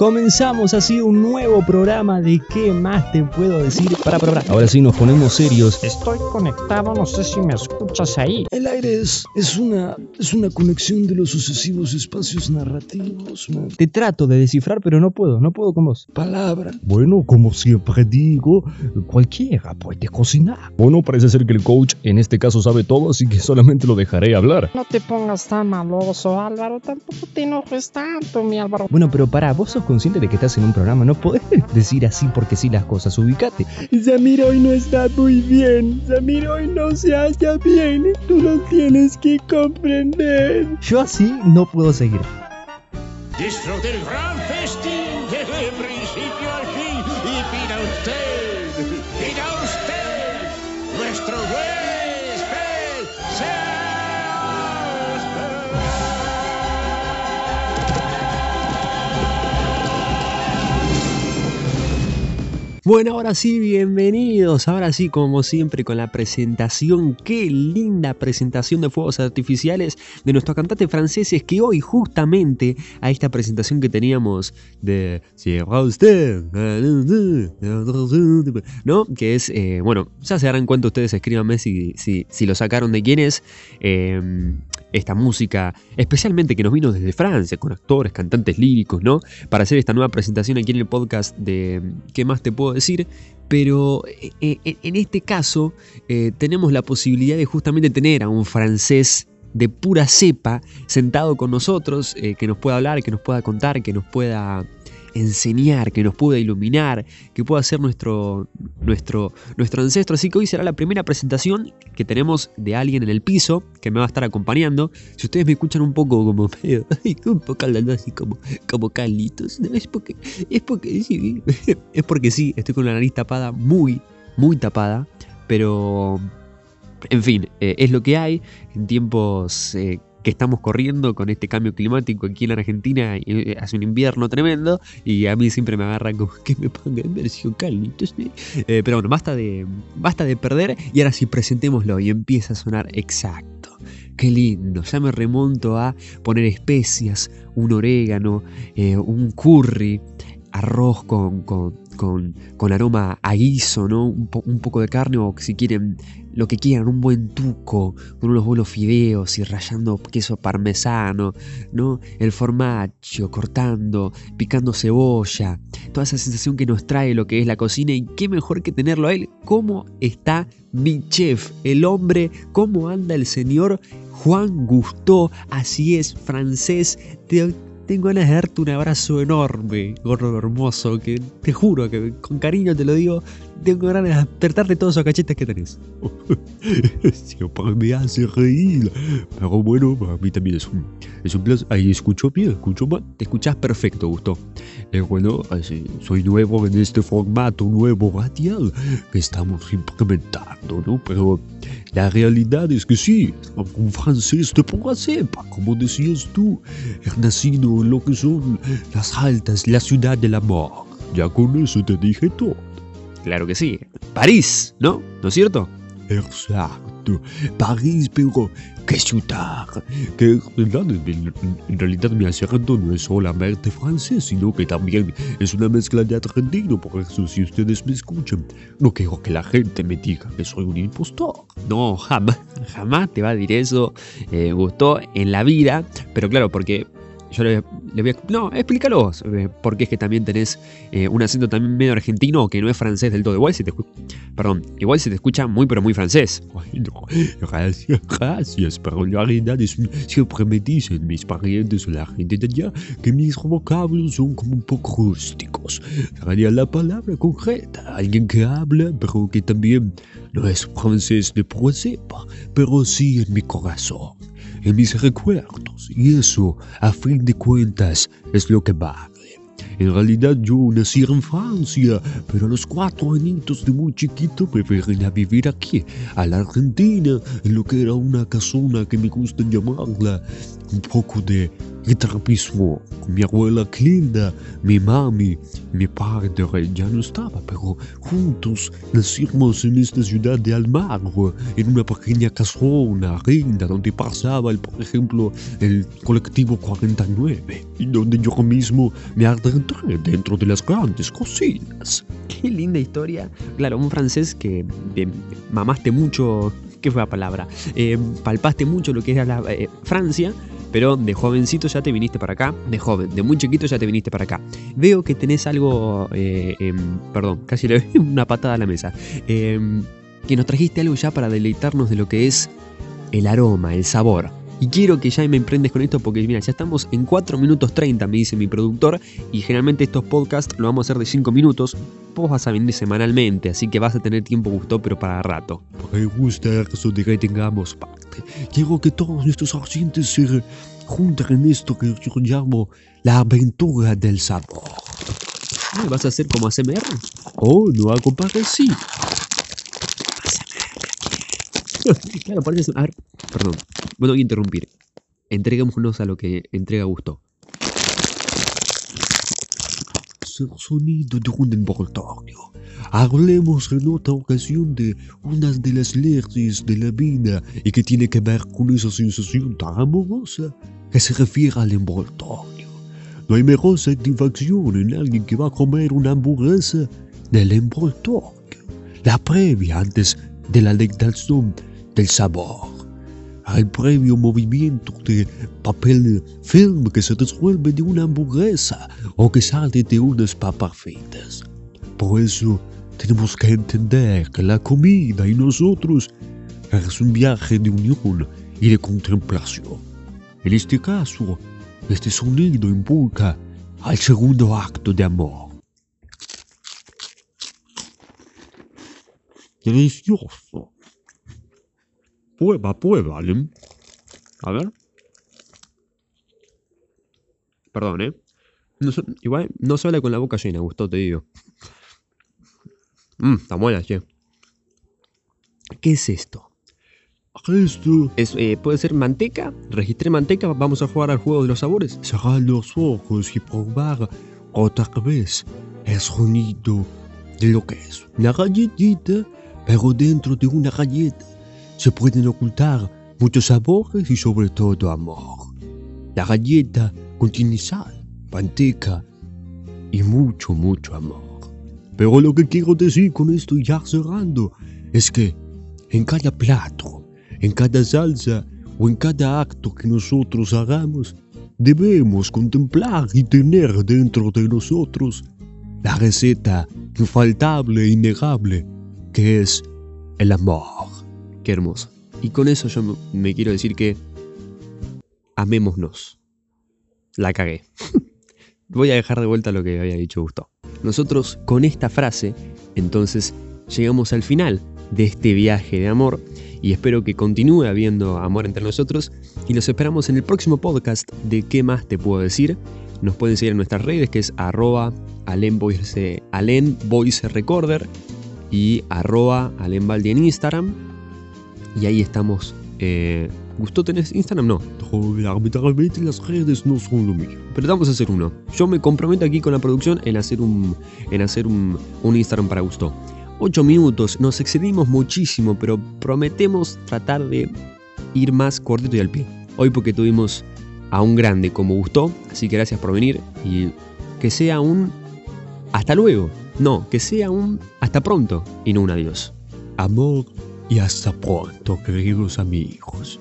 Comenzamos así un nuevo programa de qué más te puedo decir. Para, para, para. Ahora sí nos ponemos serios. Estoy conectado, no sé si me escuchas ahí. El aire es, es, una, es una conexión de los sucesivos espacios narrativos. man. Te trato de descifrar, pero no puedo, no puedo con vos. Palabra. Bueno, como siempre digo, cualquiera puede cocinar. Bueno, parece ser que el coach en este caso sabe todo, así que solamente lo dejaré hablar. No te pongas tan maloso, Álvaro. Tampoco te enojes tanto, mi Álvaro. Bueno, pero para, vos sos consciente de que estás en un programa, no podés decir así porque sí las cosas, ubicate. Samir hoy no está muy bien. Samir hoy no se halla bien. Tú lo tienes que comprender. Yo así no puedo seguir. Disfrute el gran festín desde principio al fin y pida usted, pida usted, nuestro huésped Bueno, ahora sí, bienvenidos. Ahora sí, como siempre, con la presentación. Qué linda presentación de fuegos artificiales de nuestros cantantes franceses. Que hoy, justamente, a esta presentación que teníamos de. Cierra usted. ¿No? Que es. eh, bueno, ya se darán cuenta ustedes, escríbanme si, si, si lo sacaron de quién es. eh, esta música, especialmente que nos vino desde Francia, con actores, cantantes líricos, ¿no? Para hacer esta nueva presentación aquí en el podcast de ¿Qué más te puedo decir? Pero eh, eh, en este caso eh, tenemos la posibilidad de justamente tener a un francés de pura cepa sentado con nosotros, que nos pueda hablar, que nos pueda contar, que nos pueda enseñar, que nos pueda iluminar, que pueda ser nuestro, nuestro, nuestro ancestro. Así que hoy será la primera presentación que tenemos de alguien en el piso que me va a estar acompañando. Si ustedes me escuchan un poco como medio, un poco hablando así como, como Carlitos, no, es porque, es porque sí, es porque sí, estoy con la nariz tapada, muy, muy tapada, pero en fin, eh, es lo que hay en tiempos eh, que estamos corriendo con este cambio climático aquí en Argentina. eh, hace un invierno tremendo y a mí siempre me agarra como que me ponga en versión Carlitos. ¿eh? Eh, pero bueno, basta de, basta de perder y ahora sí presentémoslo y empieza a sonar exacto. Qué lindo, ya me remonto a poner especias, un orégano, eh, un curry, arroz con, con, con, aroma a guiso. Un, po- un poco de carne o si quieren lo que quieran, un buen tuco, con unos buenos fideos y rallando queso parmesano, ¿no? El formaggio, cortando, picando cebolla, toda esa sensación que nos trae lo que es la cocina y qué mejor que tenerlo a él. ¿Cómo está mi chef, el hombre? ¿Cómo anda el señor Juan Gusteau? Así es, francés. Te- tengo ganas de darte un abrazo enorme, gordo hermoso, que te juro que con cariño te lo digo, tengo ganas de despertarte todos esos cachetes que tenés. Siempre me hace reír. Pero bueno, para mí también es un, es un placer. Ahí escucho bien, escucho mal. Te escuchás perfecto, Gusto. Eh, bueno, así, soy nuevo en este formato nuevo radial que estamos implementando, ¿no? Pero la realidad es que sí, un francés de pura cepa, como decías tú, he nacido en lo que son las altas, la ciudad del amor. Ya con eso te dije todo. Claro que sí. París, ¿no? ¿No es cierto? Exacto. París, pero qué ciudad. Que en realidad, mi acento no es solamente francés, sino que también es una mezcla de argentino. Por eso, si ustedes me escuchan, no quiero que la gente me diga que soy un impostor. No, jamás, jamás te va a decir eso, eh, Gusto, en la vida. Pero claro, porque yo le, le voy a... No, explícalo eh, porque es que también tenés eh, un acento también medio argentino que no es francés del todo. Igual se te. Perdón, igual se te escucha muy pero muy francés. Ay, no, gracias, gracias, pero la realidad es siempre me dicen mis parientes o la gente de allá que mis vocablos son como un poco rústicos. Sería la palabra concreta, alguien que habla, pero que también no es francés de cepa, pero sí en mi corazón, en mis recuerdos, y eso, a fin de cuentas, es lo que vale. En realidad yo nací en Francia, pero a los cuatro añitos de muy chiquito me vine a vivir aquí, a la Argentina, en lo que era una casona que me gusta llamarla un poco de retrapismo mi abuela Clinda, mi mami, mi padre ya no estaba, pero juntos nacimos en esta ciudad de Almagro, en una pequeña casona linda donde pasaba, el, por ejemplo, el colectivo 49, y donde yo mismo me adentré dentro de las grandes cocinas. Qué linda historia. Claro, un francés que eh, mamaste mucho, ¿qué fue la palabra? Eh, palpaste mucho lo que era la, eh, Francia, pero de jovencito ya te viniste para acá, de joven, de muy chiquito ya te viniste para acá. Veo que tenés algo, eh, em, perdón, casi le doy una patada a la mesa, em, que nos trajiste algo ya para deleitarnos de lo que es el aroma, el sabor. Y quiero que ya me emprendes con esto porque mira, ya estamos en 4 minutos 30, me dice mi productor, y generalmente estos podcasts lo vamos a hacer de 5 minutos. Vos vas a venir semanalmente, así que vas a tener tiempo gusto, pero para rato. Me gusta eso de que tengamos parte. Quiero que todos nuestros oyentes se junten en esto que yo llamo la aventura del sabor. Ah, ¿Vas a hacer como ASMR? Oh, no hago parecido. claro, parece... A ver, perdón, no voy a interrumpir. Entreguémonos a lo que entrega gusto. Sonido de un envoltorio. Hablemos en otra ocasión de una de las leyes de la vida y que tiene que ver con esa sensación tan amorosa que se refiere al envoltorio. No hay mejor satisfacción en alguien que va a comer una hamburguesa del envoltorio, la previa antes de la delectación del sabor, al previo movimiento de papel film que se resuelve de una hamburguesa o que sale de unas papas fritas. Por eso tenemos que entender que la comida y nosotros es un viaje de unión y de contemplación. En este caso, este sonido invoca al segundo acto de amor. Delicioso. Prueba, prueba. A ver. Perdón, ¿eh? No igual no se habla con la boca llena, Gustavo, te digo. Mmm, está buena, che. ¿Qué es esto? Esto, Es, eh, ¿Puede ser manteca? ¿Registré manteca? ¿Vamos a jugar al juego de los sabores? cerrar los ojos y probar otra vez el sonido de lo que es una galletita, pero dentro de una galleta se pueden ocultar muchos sabores y sobre todo amor. La galleta contiene sal, manteca y mucho, mucho amor. Pero lo que quiero decir con esto ya cerrando es que en cada plato, en cada salsa o en cada acto que nosotros hagamos, debemos contemplar y tener dentro de nosotros la receta infaltable e innegable que es el amor. Hermoso. Y con eso yo me- quiero decir que amémonos. La cagué. Voy a dejar de vuelta lo que había dicho Gusto. Nosotros con esta frase, entonces, llegamos al final de este viaje de amor y espero que continúe habiendo amor entre nosotros y los esperamos en el próximo podcast de ¿Qué más te puedo decir? Nos pueden seguir en nuestras redes que es arroba alenvoice, alenvoicerecorder y arroba alenvaldi en Instagram y ahí estamos. Eh, ¿Gustó tenés Instagram? No. Las redes no son lo. Pero vamos a hacer uno. Yo me comprometo aquí con la producción en hacer un, en hacer un, un Instagram para Gusto. 8 minutos, nos excedimos muchísimo, pero prometemos tratar de ir más cortito y al pie. Hoy porque tuvimos a un grande como Gusto, así que gracias por venir y que sea un hasta luego. No, que sea un hasta pronto y no un adiós. Amor y hasta pronto, queridos amigos.